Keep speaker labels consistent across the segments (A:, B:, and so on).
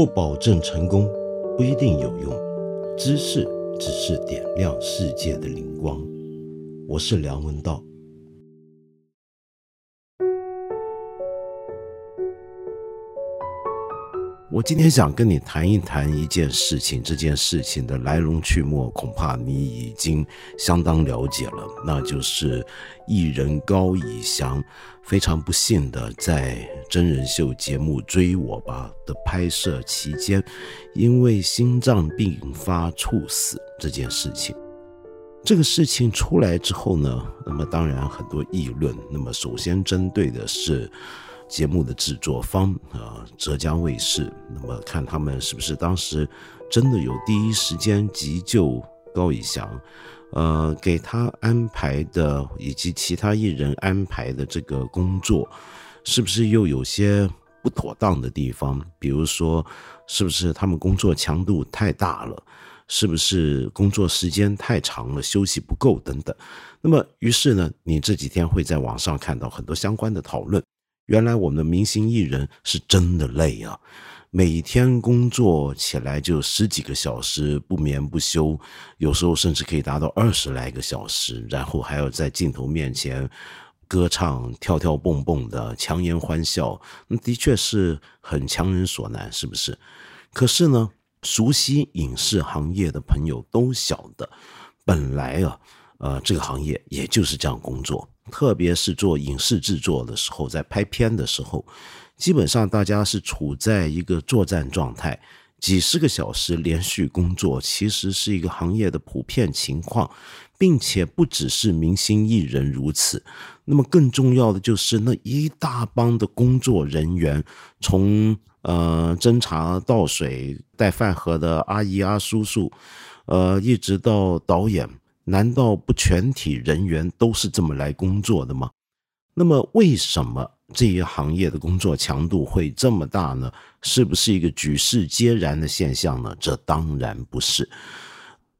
A: 不保证成功，不一定有用。知识只是点亮世界的灵光。我是梁文道。我今天想跟你谈一谈一件事情，这件事情的来龙去脉，恐怕你已经相当了解了。那就是艺人高以翔非常不幸的在真人秀节目《追我吧》的拍摄期间，因为心脏病发猝死这件事情。这个事情出来之后呢，那么当然很多议论。那么首先针对的是。节目的制作方啊，浙江卫视，那么看他们是不是当时真的有第一时间急救高以翔，呃，给他安排的以及其他艺人安排的这个工作，是不是又有些不妥当的地方？比如说，是不是他们工作强度太大了？是不是工作时间太长了，休息不够等等？那么，于是呢，你这几天会在网上看到很多相关的讨论。原来我们的明星艺人是真的累啊，每天工作起来就十几个小时，不眠不休，有时候甚至可以达到二十来个小时，然后还要在镜头面前歌唱、跳跳蹦蹦的，强颜欢笑，那的确是很强人所难，是不是？可是呢，熟悉影视行业的朋友都晓得，本来啊，呃，这个行业也就是这样工作。特别是做影视制作的时候，在拍片的时候，基本上大家是处在一个作战状态，几十个小时连续工作，其实是一个行业的普遍情况，并且不只是明星艺人如此。那么更重要的就是那一大帮的工作人员，从呃斟茶倒水、带饭盒的阿姨啊、叔叔，呃，一直到导演。难道不全体人员都是这么来工作的吗？那么为什么这一行业的工作强度会这么大呢？是不是一个举世皆然的现象呢？这当然不是。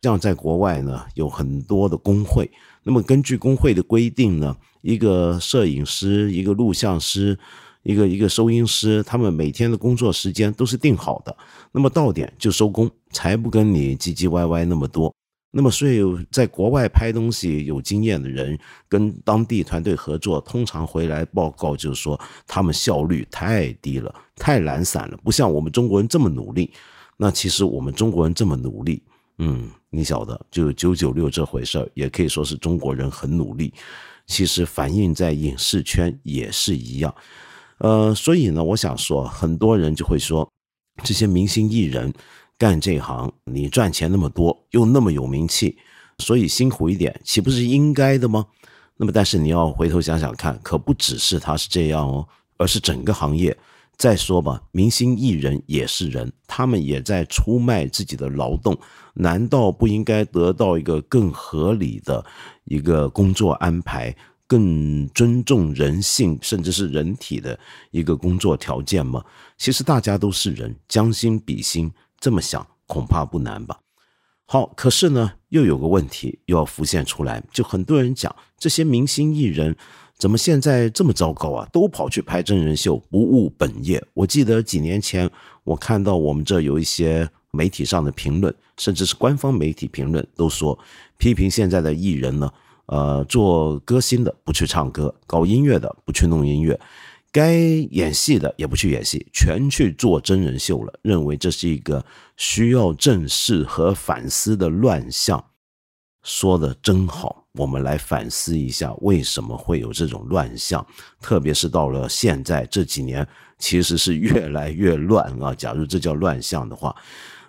A: 像在国外呢，有很多的工会。那么根据工会的规定呢，一个摄影师、一个录像师、一个一个收音师，他们每天的工作时间都是定好的。那么到点就收工，才不跟你唧唧歪歪那么多。那么，所以在国外拍东西有经验的人跟当地团队合作，通常回来报告就是说，他们效率太低了，太懒散了，不像我们中国人这么努力。那其实我们中国人这么努力，嗯，你晓得，就九九六这回事儿，也可以说是中国人很努力。其实反映在影视圈也是一样。呃，所以呢，我想说，很多人就会说，这些明星艺人。干这行，你赚钱那么多，又那么有名气，所以辛苦一点，岂不是应该的吗？那么，但是你要回头想想看，可不只是他是这样哦，而是整个行业。再说吧，明星艺人也是人，他们也在出卖自己的劳动，难道不应该得到一个更合理的一个工作安排，更尊重人性，甚至是人体的一个工作条件吗？其实大家都是人，将心比心。这么想恐怕不难吧？好，可是呢，又有个问题又要浮现出来，就很多人讲这些明星艺人怎么现在这么糟糕啊？都跑去拍真人秀，不务本业。我记得几年前我看到我们这有一些媒体上的评论，甚至是官方媒体评论，都说批评现在的艺人呢，呃，做歌星的不去唱歌，搞音乐的不去弄音乐。该演戏的也不去演戏，全去做真人秀了。认为这是一个需要正视和反思的乱象，说的真好。我们来反思一下，为什么会有这种乱象？特别是到了现在这几年，其实是越来越乱啊。假如这叫乱象的话。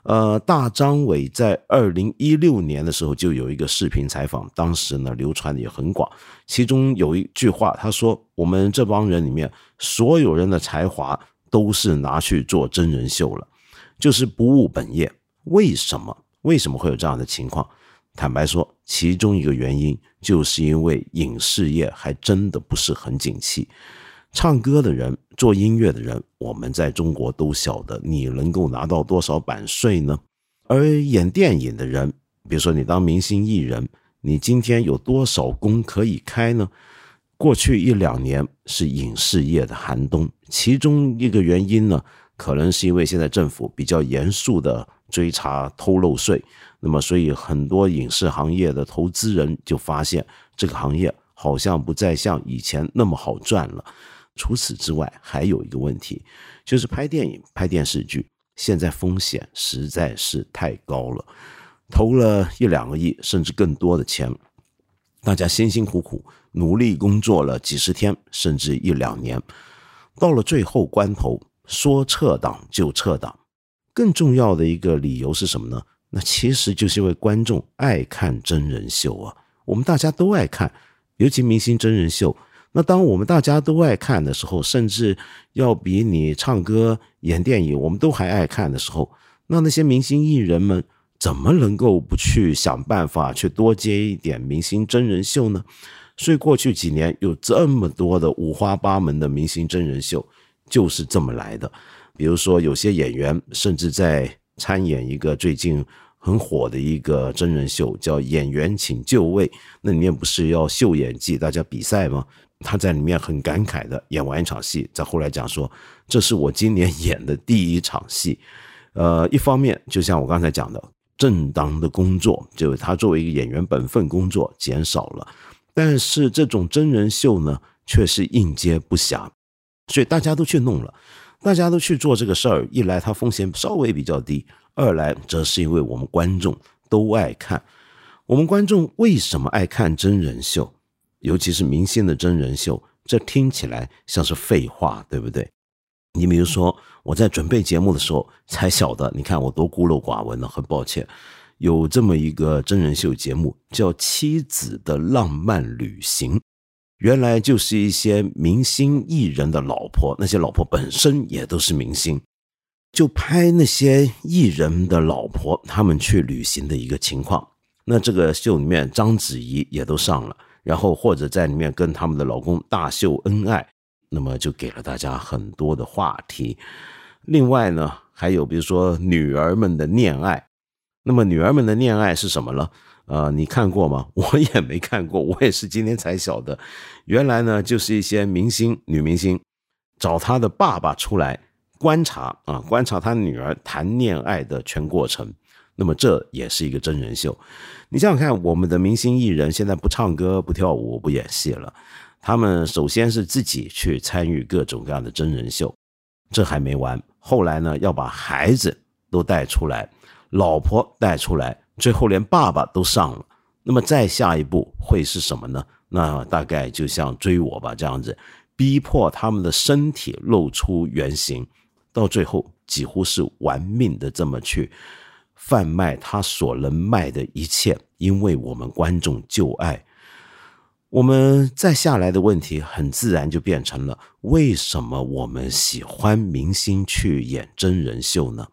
A: 呃，大张伟在二零一六年的时候就有一个视频采访，当时呢流传的也很广。其中有一句话，他说：“我们这帮人里面，所有人的才华都是拿去做真人秀了，就是不务本业。为什么？为什么会有这样的情况？坦白说，其中一个原因就是因为影视业还真的不是很景气。”唱歌的人，做音乐的人，我们在中国都晓得，你能够拿到多少版税呢？而演电影的人，比如说你当明星艺人，你今天有多少工可以开呢？过去一两年是影视业的寒冬，其中一个原因呢，可能是因为现在政府比较严肃的追查偷漏税，那么所以很多影视行业的投资人就发现这个行业好像不再像以前那么好赚了。除此之外，还有一个问题，就是拍电影、拍电视剧，现在风险实在是太高了。投了一两个亿，甚至更多的钱，大家辛辛苦苦努力工作了几十天，甚至一两年，到了最后关头。说撤档就撤档，更重要的一个理由是什么呢？那其实就是因为观众爱看真人秀啊，我们大家都爱看，尤其明星真人秀。那当我们大家都爱看的时候，甚至要比你唱歌、演电影，我们都还爱看的时候，那那些明星艺人们怎么能够不去想办法去多接一点明星真人秀呢？所以过去几年有这么多的五花八门的明星真人秀。就是这么来的，比如说有些演员甚至在参演一个最近很火的一个真人秀，叫《演员请就位》，那里面不是要秀演技，大家比赛吗？他在里面很感慨的演完一场戏，再后来讲说，这是我今年演的第一场戏。呃，一方面就像我刚才讲的，正当的工作，就是他作为一个演员本分工作减少了，但是这种真人秀呢，却是应接不暇。所以大家都去弄了，大家都去做这个事儿。一来它风险稍微比较低，二来则是因为我们观众都爱看。我们观众为什么爱看真人秀，尤其是明星的真人秀？这听起来像是废话，对不对？你比如说，我在准备节目的时候才晓得，你看我多孤陋寡闻了，很抱歉。有这么一个真人秀节目叫《妻子的浪漫旅行》。原来就是一些明星艺人的老婆，那些老婆本身也都是明星，就拍那些艺人的老婆他们去旅行的一个情况。那这个秀里面，章子怡也都上了，然后或者在里面跟他们的老公大秀恩爱，那么就给了大家很多的话题。另外呢，还有比如说女儿们的恋爱，那么女儿们的恋爱是什么呢？呃，你看过吗？我也没看过，我也是今天才晓得，原来呢就是一些明星女明星找她的爸爸出来观察啊，观察她女儿谈恋爱的全过程。那么这也是一个真人秀。你想想看，我们的明星艺人现在不唱歌、不跳舞、不演戏了，他们首先是自己去参与各种各样的真人秀，这还没完，后来呢要把孩子都带出来，老婆带出来。最后连爸爸都上了，那么再下一步会是什么呢？那大概就像追我吧这样子，逼迫他们的身体露出原形，到最后几乎是玩命的这么去贩卖他所能卖的一切，因为我们观众就爱。我们再下来的问题很自然就变成了：为什么我们喜欢明星去演真人秀呢？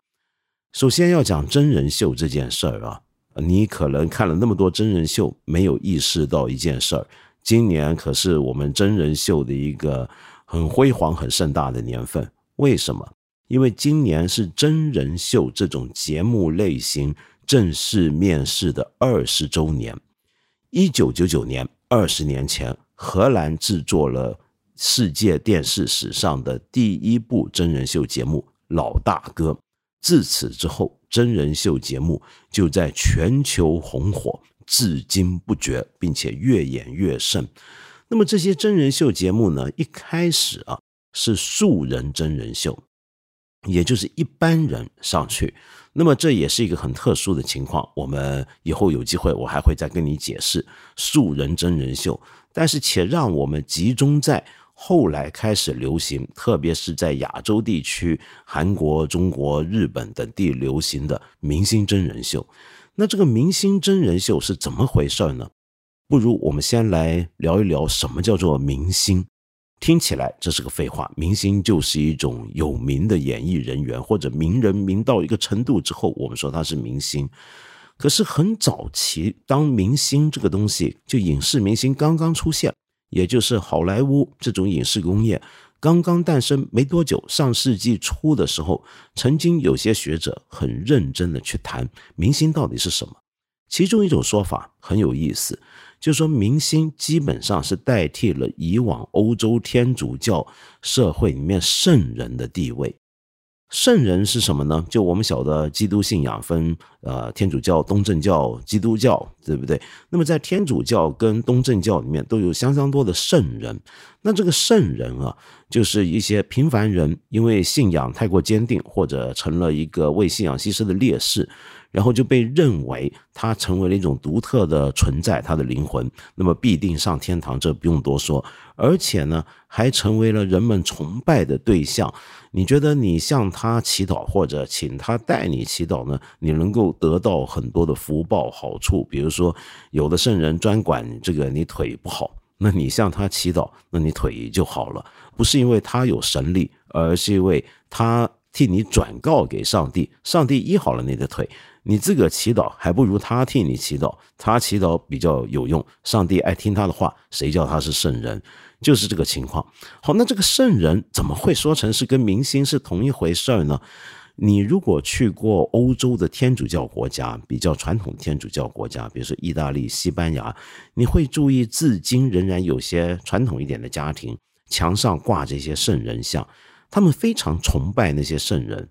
A: 首先要讲真人秀这件事儿啊。你可能看了那么多真人秀，没有意识到一件事儿：今年可是我们真人秀的一个很辉煌、很盛大的年份。为什么？因为今年是真人秀这种节目类型正式面世的二十周年。一九九九年，二十年前，荷兰制作了世界电视史上的第一部真人秀节目《老大哥》。自此之后，真人秀节目就在全球红火，至今不绝，并且越演越盛。那么这些真人秀节目呢？一开始啊是素人真人秀，也就是一般人上去。那么这也是一个很特殊的情况。我们以后有机会，我还会再跟你解释素人真人秀。但是且让我们集中在。后来开始流行，特别是在亚洲地区，韩国、中国、日本等地流行的明星真人秀。那这个明星真人秀是怎么回事呢？不如我们先来聊一聊什么叫做明星。听起来这是个废话，明星就是一种有名的演艺人员或者名人，名到一个程度之后，我们说他是明星。可是很早期，当明星这个东西，就影视明星刚刚出现。也就是好莱坞这种影视工业刚刚诞生没多久，上世纪初的时候，曾经有些学者很认真的去谈明星到底是什么。其中一种说法很有意思，就说明星基本上是代替了以往欧洲天主教社会里面圣人的地位。圣人是什么呢？就我们晓得，基督信仰分呃天主教、东正教、基督教，对不对？那么在天主教跟东正教里面都有相当多的圣人。那这个圣人啊，就是一些平凡人，因为信仰太过坚定，或者成了一个为信仰牺牲的烈士。然后就被认为他成为了一种独特的存在，他的灵魂，那么必定上天堂，这不用多说。而且呢，还成为了人们崇拜的对象。你觉得你向他祈祷，或者请他带你祈祷呢？你能够得到很多的福报好处。比如说，有的圣人专管这个你腿不好，那你向他祈祷，那你腿就好了。不是因为他有神力，而是因为他替你转告给上帝，上帝医好了你的腿。你自个祈祷还不如他替你祈祷，他祈祷比较有用，上帝爱听他的话，谁叫他是圣人？就是这个情况。好，那这个圣人怎么会说成是跟明星是同一回事儿呢？你如果去过欧洲的天主教国家，比较传统天主教国家，比如说意大利、西班牙，你会注意，至今仍然有些传统一点的家庭墙上挂着一些圣人像，他们非常崇拜那些圣人。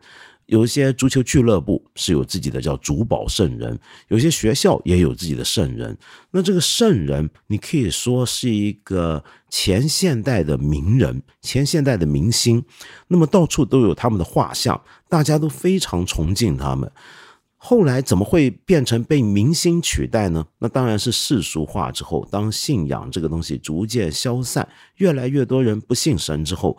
A: 有一些足球俱乐部是有自己的叫主保圣人，有些学校也有自己的圣人。那这个圣人，你可以说是一个前现代的名人，前现代的明星。那么到处都有他们的画像，大家都非常崇敬他们。后来怎么会变成被明星取代呢？那当然是世俗化之后，当信仰这个东西逐渐消散，越来越多人不信神之后，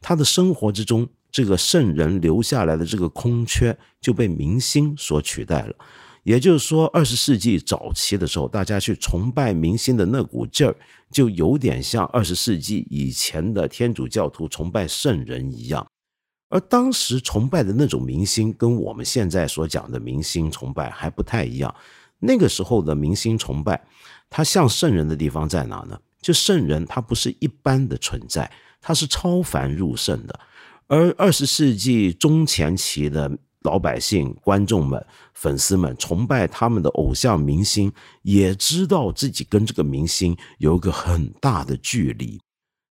A: 他的生活之中。这个圣人留下来的这个空缺就被明星所取代了，也就是说，二十世纪早期的时候，大家去崇拜明星的那股劲儿，就有点像二十世纪以前的天主教徒崇拜圣人一样。而当时崇拜的那种明星，跟我们现在所讲的明星崇拜还不太一样。那个时候的明星崇拜，他像圣人的地方在哪呢？就圣人他不是一般的存在，他是超凡入圣的。而二十世纪中前期的老百姓、观众们、粉丝们崇拜他们的偶像明星，也知道自己跟这个明星有一个很大的距离。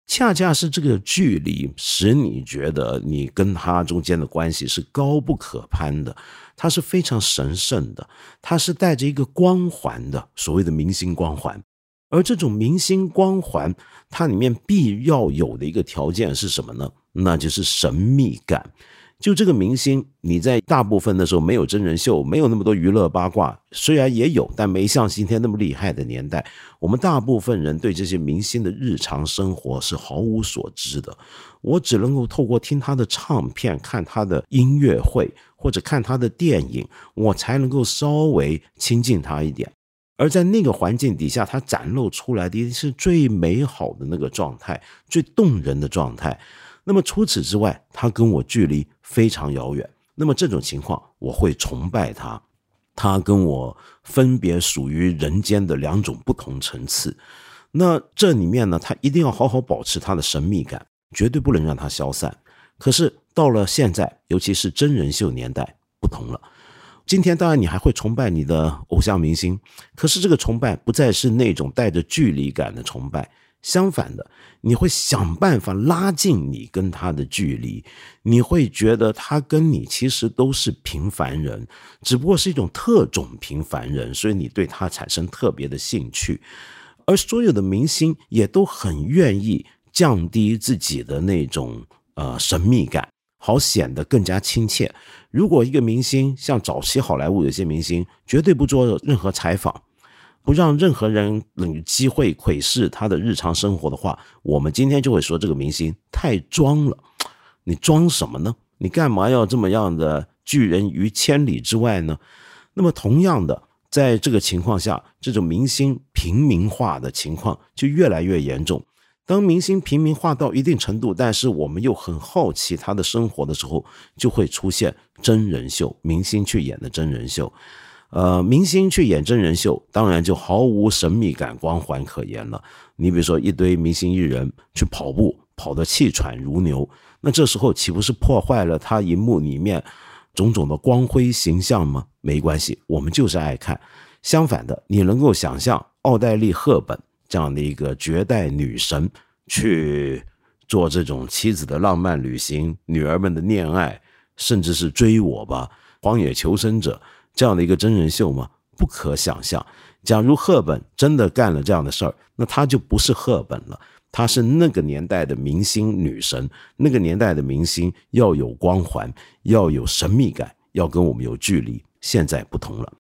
A: 恰恰是这个距离，使你觉得你跟他中间的关系是高不可攀的，他是非常神圣的，他是带着一个光环的，所谓的明星光环。而这种明星光环，它里面必要有的一个条件是什么呢？那就是神秘感。就这个明星，你在大部分的时候没有真人秀，没有那么多娱乐八卦，虽然也有，但没像今天那么厉害的年代。我们大部分人对这些明星的日常生活是毫无所知的。我只能够透过听他的唱片、看他的音乐会或者看他的电影，我才能够稍微亲近他一点。而在那个环境底下，他展露出来的是最美好的那个状态，最动人的状态。那么除此之外，他跟我距离非常遥远。那么这种情况，我会崇拜他。他跟我分别属于人间的两种不同层次。那这里面呢，他一定要好好保持他的神秘感，绝对不能让他消散。可是到了现在，尤其是真人秀年代，不同了。今天当然你还会崇拜你的偶像明星，可是这个崇拜不再是那种带着距离感的崇拜，相反的，你会想办法拉近你跟他的距离，你会觉得他跟你其实都是平凡人，只不过是一种特种平凡人，所以你对他产生特别的兴趣，而所有的明星也都很愿意降低自己的那种呃神秘感。好显得更加亲切。如果一个明星像早期好莱坞有些明星，绝对不做任何采访，不让任何人有机会窥视他的日常生活的话，我们今天就会说这个明星太装了。你装什么呢？你干嘛要这么样的拒人于千里之外呢？那么同样的，在这个情况下，这种明星平民化的情况就越来越严重。当明星平民化到一定程度，但是我们又很好奇他的生活的时候，就会出现真人秀，明星去演的真人秀。呃，明星去演真人秀，当然就毫无神秘感、光环可言了。你比如说，一堆明星艺人去跑步，跑得气喘如牛，那这时候岂不是破坏了他荧幕里面种种的光辉形象吗？没关系，我们就是爱看。相反的，你能够想象奥黛丽·赫本。这样的一个绝代女神去做这种妻子的浪漫旅行、女儿们的恋爱，甚至是追我吧、荒野求生者这样的一个真人秀吗？不可想象。假如赫本真的干了这样的事儿，那她就不是赫本了，她是那个年代的明星女神。那个年代的明星要有光环，要有神秘感，要跟我们有距离。现在不同了。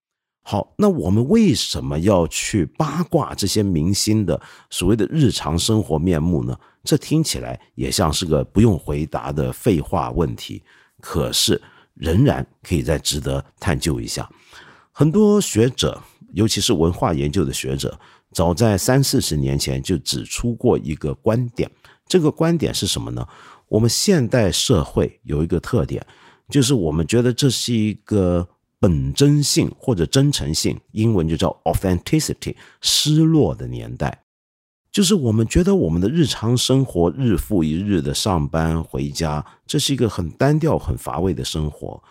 A: 好，那我们为什么要去八卦这些明星的所谓的日常生活面目呢？这听起来也像是个不用回答的废话问题，可是仍然可以再值得探究一下。很多学者，尤其是文化研究的学者，早在三四十年前就指出过一个观点。这个观点是什么呢？我们现代社会有一个特点，就是我们觉得这是一个。本真性或者真诚性，英文就叫 authenticity，失落的年代，就是我们觉得我们的日常生活日复一日的上班回家，这是一个很单调、很乏味的生活。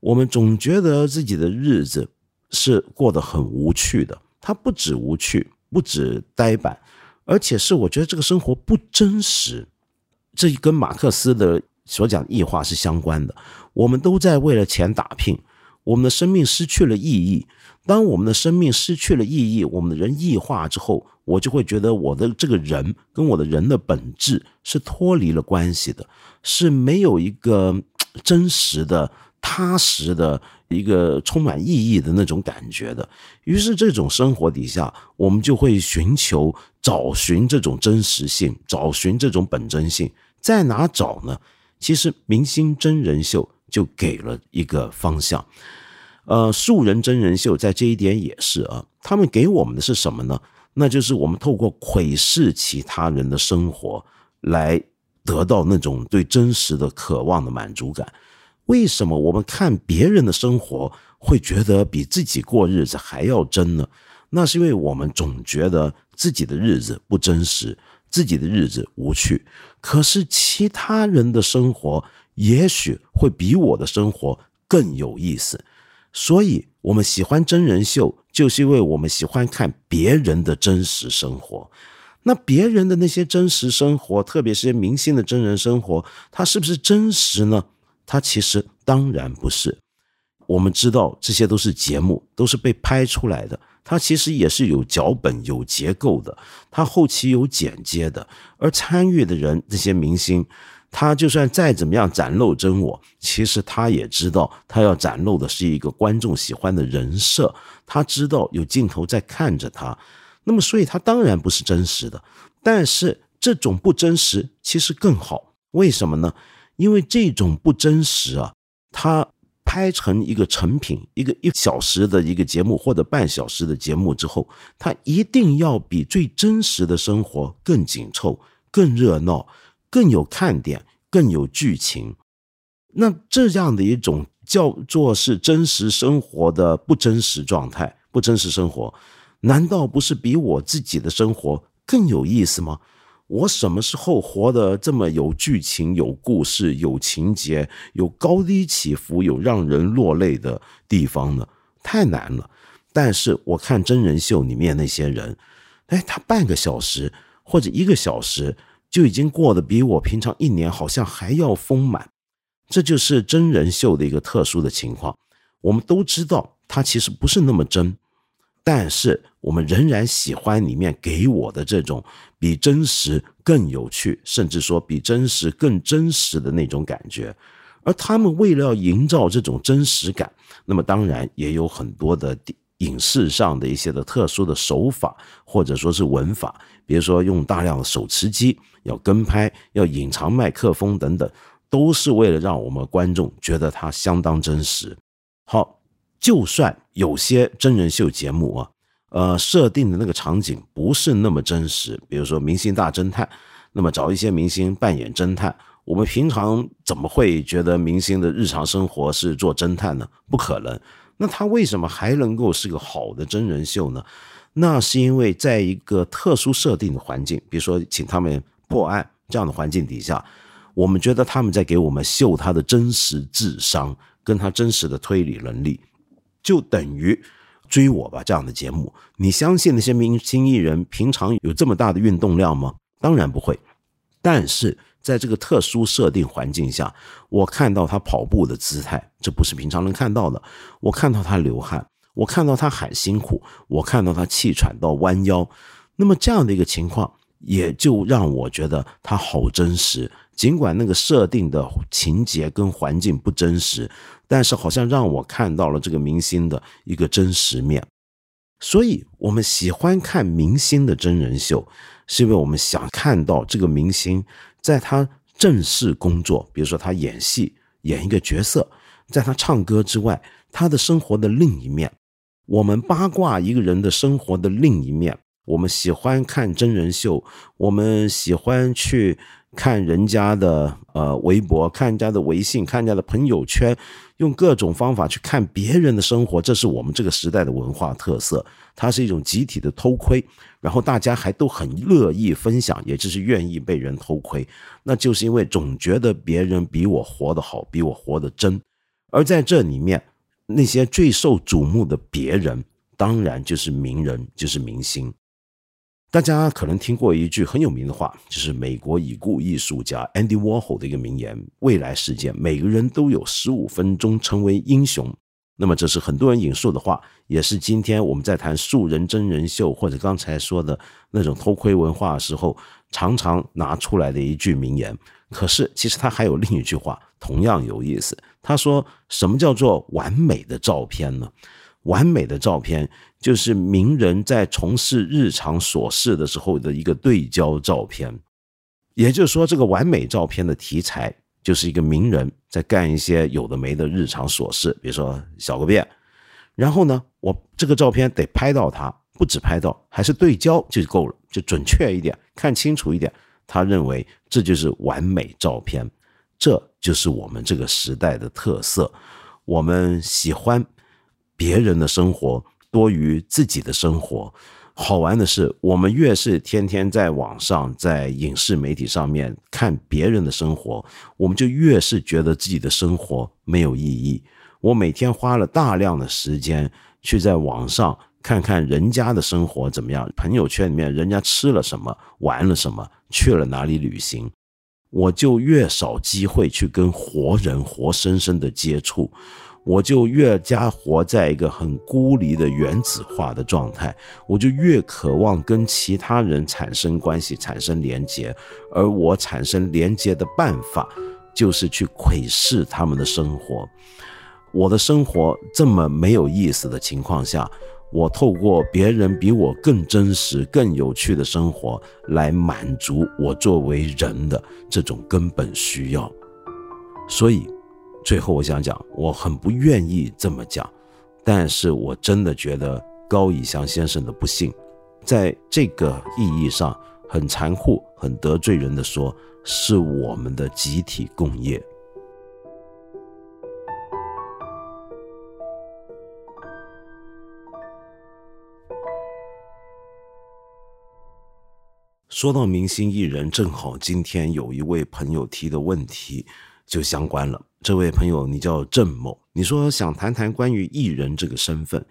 A: 我们总觉得自己的日子是过得很无趣的。它不止无趣，不止呆板，而且是我觉得这个生活不真实。这跟马克思的所讲异化是相关的。我们都在为了钱打拼。我们的生命失去了意义。当我们的生命失去了意义，我们的人异化之后，我就会觉得我的这个人跟我的人的本质是脱离了关系的，是没有一个真实的、踏实的一个充满意义的那种感觉的。于是，这种生活底下，我们就会寻求、找寻这种真实性，找寻这种本真性，在哪找呢？其实，明星真人秀。就给了一个方向，呃，素人真人秀在这一点也是啊，他们给我们的是什么呢？那就是我们透过窥视其他人的生活，来得到那种对真实的渴望的满足感。为什么我们看别人的生活会觉得比自己过日子还要真呢？那是因为我们总觉得自己的日子不真实，自己的日子无趣，可是其他人的生活。也许会比我的生活更有意思，所以我们喜欢真人秀，就是因为我们喜欢看别人的真实生活。那别人的那些真实生活，特别是明星的真人生活，它是不是真实呢？它其实当然不是。我们知道这些都是节目，都是被拍出来的，它其实也是有脚本、有结构的，它后期有剪接的，而参与的人，这些明星。他就算再怎么样展露真我，其实他也知道，他要展露的是一个观众喜欢的人设。他知道有镜头在看着他，那么所以他当然不是真实的。但是这种不真实其实更好，为什么呢？因为这种不真实啊，他拍成一个成品，一个一小时的一个节目或者半小时的节目之后，他一定要比最真实的生活更紧凑、更热闹。更有看点，更有剧情，那这样的一种叫做是真实生活的不真实状态，不真实生活，难道不是比我自己的生活更有意思吗？我什么时候活得这么有剧情、有故事、有情节、有高低起伏、有让人落泪的地方呢？太难了。但是我看真人秀里面那些人，哎，他半个小时或者一个小时。就已经过得比我平常一年好像还要丰满，这就是真人秀的一个特殊的情况。我们都知道它其实不是那么真，但是我们仍然喜欢里面给我的这种比真实更有趣，甚至说比真实更真实的那种感觉。而他们为了要营造这种真实感，那么当然也有很多的影视上的一些的特殊的手法，或者说是文法，比如说用大量的手持机。要跟拍，要隐藏麦克风等等，都是为了让我们观众觉得它相当真实。好，就算有些真人秀节目啊，呃，设定的那个场景不是那么真实，比如说《明星大侦探》，那么找一些明星扮演侦探，我们平常怎么会觉得明星的日常生活是做侦探呢？不可能。那他为什么还能够是个好的真人秀呢？那是因为在一个特殊设定的环境，比如说请他们。破案这样的环境底下，我们觉得他们在给我们秀他的真实智商，跟他真实的推理能力，就等于追我吧这样的节目。你相信那些明星艺人平常有这么大的运动量吗？当然不会。但是在这个特殊设定环境下，我看到他跑步的姿态，这不是平常能看到的。我看到他流汗，我看到他喊辛苦，我看到他气喘到弯腰。那么这样的一个情况，也就让我觉得他好真实。尽管那个设定的情节跟环境不真实，但是好像让我看到了这个明星的一个真实面。所以，我们喜欢看明星的真人秀，是因为我们想看到这个明星在他正式工作，比如说他演戏演一个角色，在他唱歌之外，他的生活的另一面。我们八卦一个人的生活的另一面，我们喜欢看真人秀，我们喜欢去。看人家的呃微博，看人家的微信，看人家的朋友圈，用各种方法去看别人的生活，这是我们这个时代的文化特色。它是一种集体的偷窥，然后大家还都很乐意分享，也就是愿意被人偷窥。那就是因为总觉得别人比我活得好，比我活得真。而在这里面，那些最受瞩目的别人，当然就是名人，就是明星。大家可能听过一句很有名的话，就是美国已故艺术家 Andy Warhol 的一个名言：“未来世界，每个人都有十五分钟成为英雄。”那么，这是很多人引述的话，也是今天我们在谈素人真人秀或者刚才说的那种偷窥文化的时候，常常拿出来的一句名言。可是，其实他还有另一句话，同样有意思。他说：“什么叫做完美的照片呢？”完美的照片就是名人在从事日常琐事的时候的一个对焦照片，也就是说，这个完美照片的题材就是一个名人在干一些有的没的日常琐事，比如说小个便，然后呢，我这个照片得拍到他，不止拍到，还是对焦就够了，就准确一点，看清楚一点。他认为这就是完美照片，这就是我们这个时代的特色，我们喜欢。别人的生活多于自己的生活。好玩的是，我们越是天天在网上、在影视媒体上面看别人的生活，我们就越是觉得自己的生活没有意义。我每天花了大量的时间去在网上看看人家的生活怎么样，朋友圈里面人家吃了什么、玩了什么、去了哪里旅行，我就越少机会去跟活人活生生的接触。我就越加活在一个很孤立的原子化的状态，我就越渴望跟其他人产生关系、产生连接，而我产生连接的办法，就是去窥视他们的生活。我的生活这么没有意思的情况下，我透过别人比我更真实、更有趣的生活，来满足我作为人的这种根本需要。所以。最后，我想讲，我很不愿意这么讲，但是我真的觉得高以翔先生的不幸，在这个意义上很残酷、很得罪人的说，是我们的集体共业。说到明星艺人，正好今天有一位朋友提的问题。就相关了。这位朋友，你叫郑某，你说想谈谈关于艺人这个身份，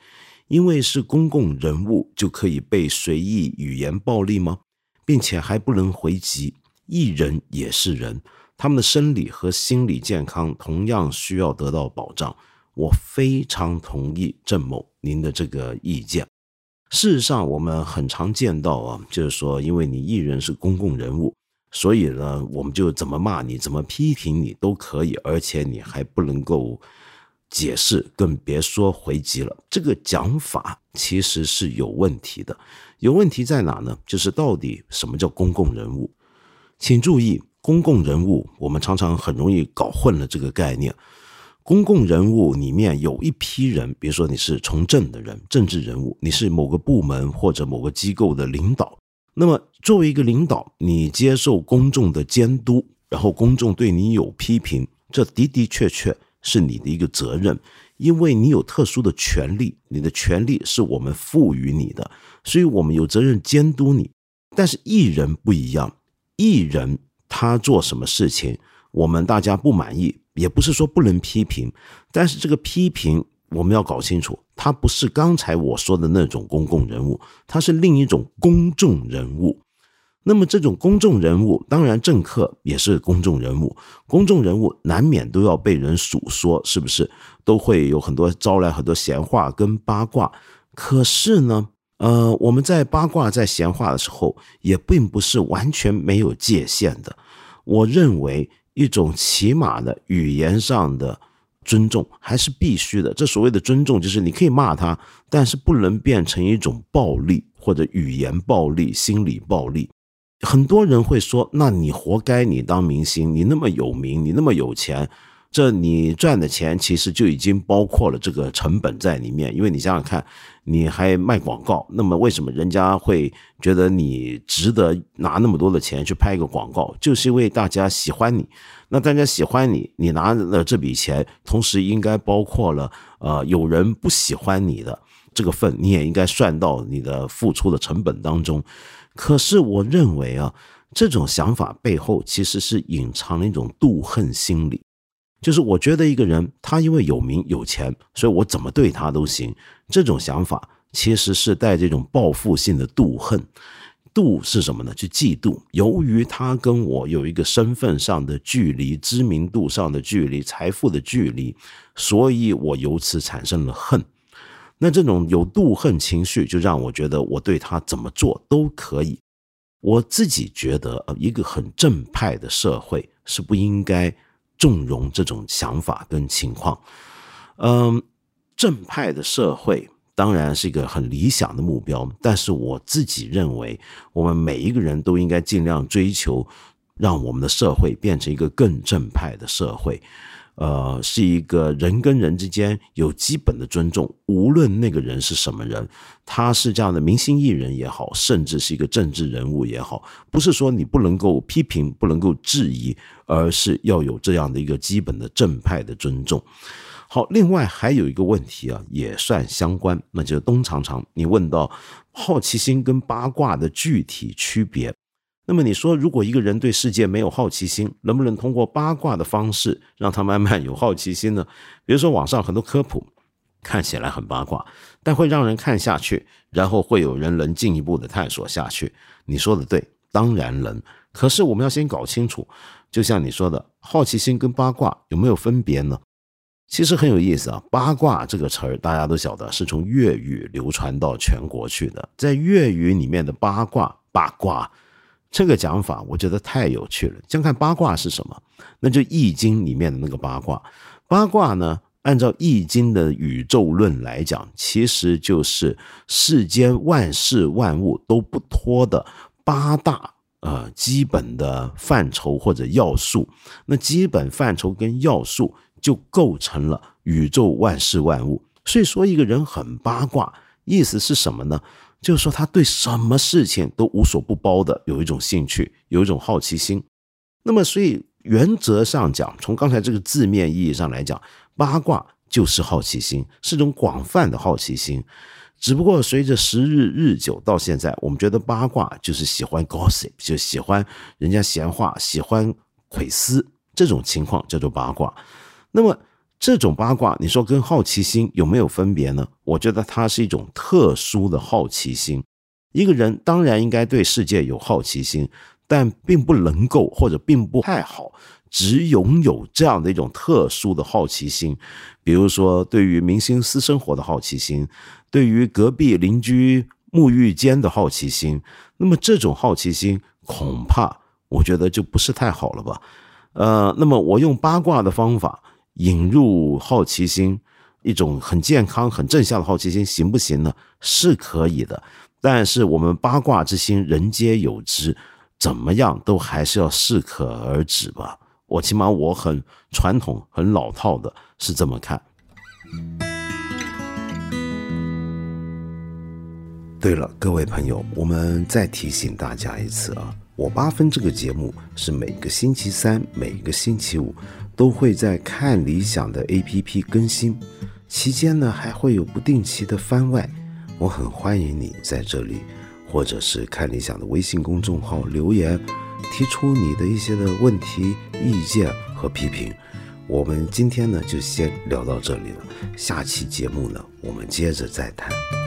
A: 因为是公共人物，就可以被随意语言暴力吗？并且还不能回击？艺人也是人，他们的生理和心理健康同样需要得到保障。我非常同意郑某您的这个意见。事实上，我们很常见到啊，就是说，因为你艺人是公共人物。所以呢，我们就怎么骂你，怎么批评你都可以，而且你还不能够解释，更别说回击了。这个讲法其实是有问题的。有问题在哪呢？就是到底什么叫公共人物？请注意，公共人物我们常常很容易搞混了这个概念。公共人物里面有一批人，比如说你是从政的人，政治人物，你是某个部门或者某个机构的领导。那么，作为一个领导，你接受公众的监督，然后公众对你有批评，这的的确确是你的一个责任，因为你有特殊的权利，你的权利是我们赋予你的，所以我们有责任监督你。但是艺人不一样，艺人他做什么事情，我们大家不满意，也不是说不能批评，但是这个批评。我们要搞清楚，他不是刚才我说的那种公共人物，他是另一种公众人物。那么这种公众人物，当然政客也是公众人物，公众人物难免都要被人数说，是不是？都会有很多招来很多闲话跟八卦。可是呢，呃，我们在八卦在闲话的时候，也并不是完全没有界限的。我认为一种起码的语言上的尊重还是必须的。这所谓的尊重，就是你可以骂他，但是不能变成一种暴力或者语言暴力、心理暴力。很多人会说：“那你活该，你当明星，你那么有名，你那么有钱，这你赚的钱其实就已经包括了这个成本在里面。因为你想想看，你还卖广告，那么为什么人家会觉得你值得拿那么多的钱去拍一个广告？就是因为大家喜欢你。那大家喜欢你，你拿了这笔钱，同时应该包括了呃有人不喜欢你的这个份，你也应该算到你的付出的成本当中。”可是我认为啊，这种想法背后其实是隐藏了一种妒恨心理，就是我觉得一个人他因为有名有钱，所以我怎么对他都行。这种想法其实是带这种报复性的妒恨。妒是什么呢？就嫉妒。由于他跟我有一个身份上的距离、知名度上的距离、财富的距离，所以我由此产生了恨。那这种有妒恨情绪，就让我觉得我对他怎么做都可以。我自己觉得，呃一个很正派的社会是不应该纵容这种想法跟情况。嗯，正派的社会当然是一个很理想的目标，但是我自己认为，我们每一个人都应该尽量追求，让我们的社会变成一个更正派的社会。呃，是一个人跟人之间有基本的尊重，无论那个人是什么人，他是这样的明星艺人也好，甚至是一个政治人物也好，不是说你不能够批评，不能够质疑，而是要有这样的一个基本的正派的尊重。好，另外还有一个问题啊，也算相关，那就是东常常你问到好奇心跟八卦的具体区别。那么你说，如果一个人对世界没有好奇心，能不能通过八卦的方式让他慢慢有好奇心呢？比如说网上很多科普，看起来很八卦，但会让人看下去，然后会有人能进一步的探索下去。你说的对，当然能。可是我们要先搞清楚，就像你说的，好奇心跟八卦有没有分别呢？其实很有意思啊。八卦这个词儿大家都晓得，是从粤语流传到全国去的，在粤语里面的八卦八卦。这个讲法我觉得太有趣了。先看八卦是什么，那就《易经》里面的那个八卦。八卦呢，按照《易经》的宇宙论来讲，其实就是世间万事万物都不脱的八大呃基本的范畴或者要素。那基本范畴跟要素就构成了宇宙万事万物。所以说，一个人很八卦，意思是什么呢？就是说，他对什么事情都无所不包的，有一种兴趣，有一种好奇心。那么，所以原则上讲，从刚才这个字面意义上来讲，八卦就是好奇心，是种广泛的好奇心。只不过随着时日日久，到现在，我们觉得八卦就是喜欢 gossip，就喜欢人家闲话，喜欢窥私，这种情况叫做八卦。那么。这种八卦，你说跟好奇心有没有分别呢？我觉得它是一种特殊的好奇心。一个人当然应该对世界有好奇心，但并不能够或者并不太好只拥有这样的一种特殊的好奇心。比如说，对于明星私生活的好奇心，对于隔壁邻居沐浴间的好奇心，那么这种好奇心恐怕我觉得就不是太好了吧？呃，那么我用八卦的方法。引入好奇心，一种很健康、很正向的好奇心，行不行呢？是可以的，但是我们八卦之心，人皆有之，怎么样都还是要适可而止吧。我起码我很传统、很老套的是这么看。对了，各位朋友，我们再提醒大家一次啊，我八分这个节目是每个星期三、每个星期五。都会在看理想的 APP 更新，期间呢还会有不定期的番外，我很欢迎你在这里，或者是看理想的微信公众号留言，提出你的一些的问题、意见和批评。我们今天呢就先聊到这里了，下期节目呢我们接着再谈。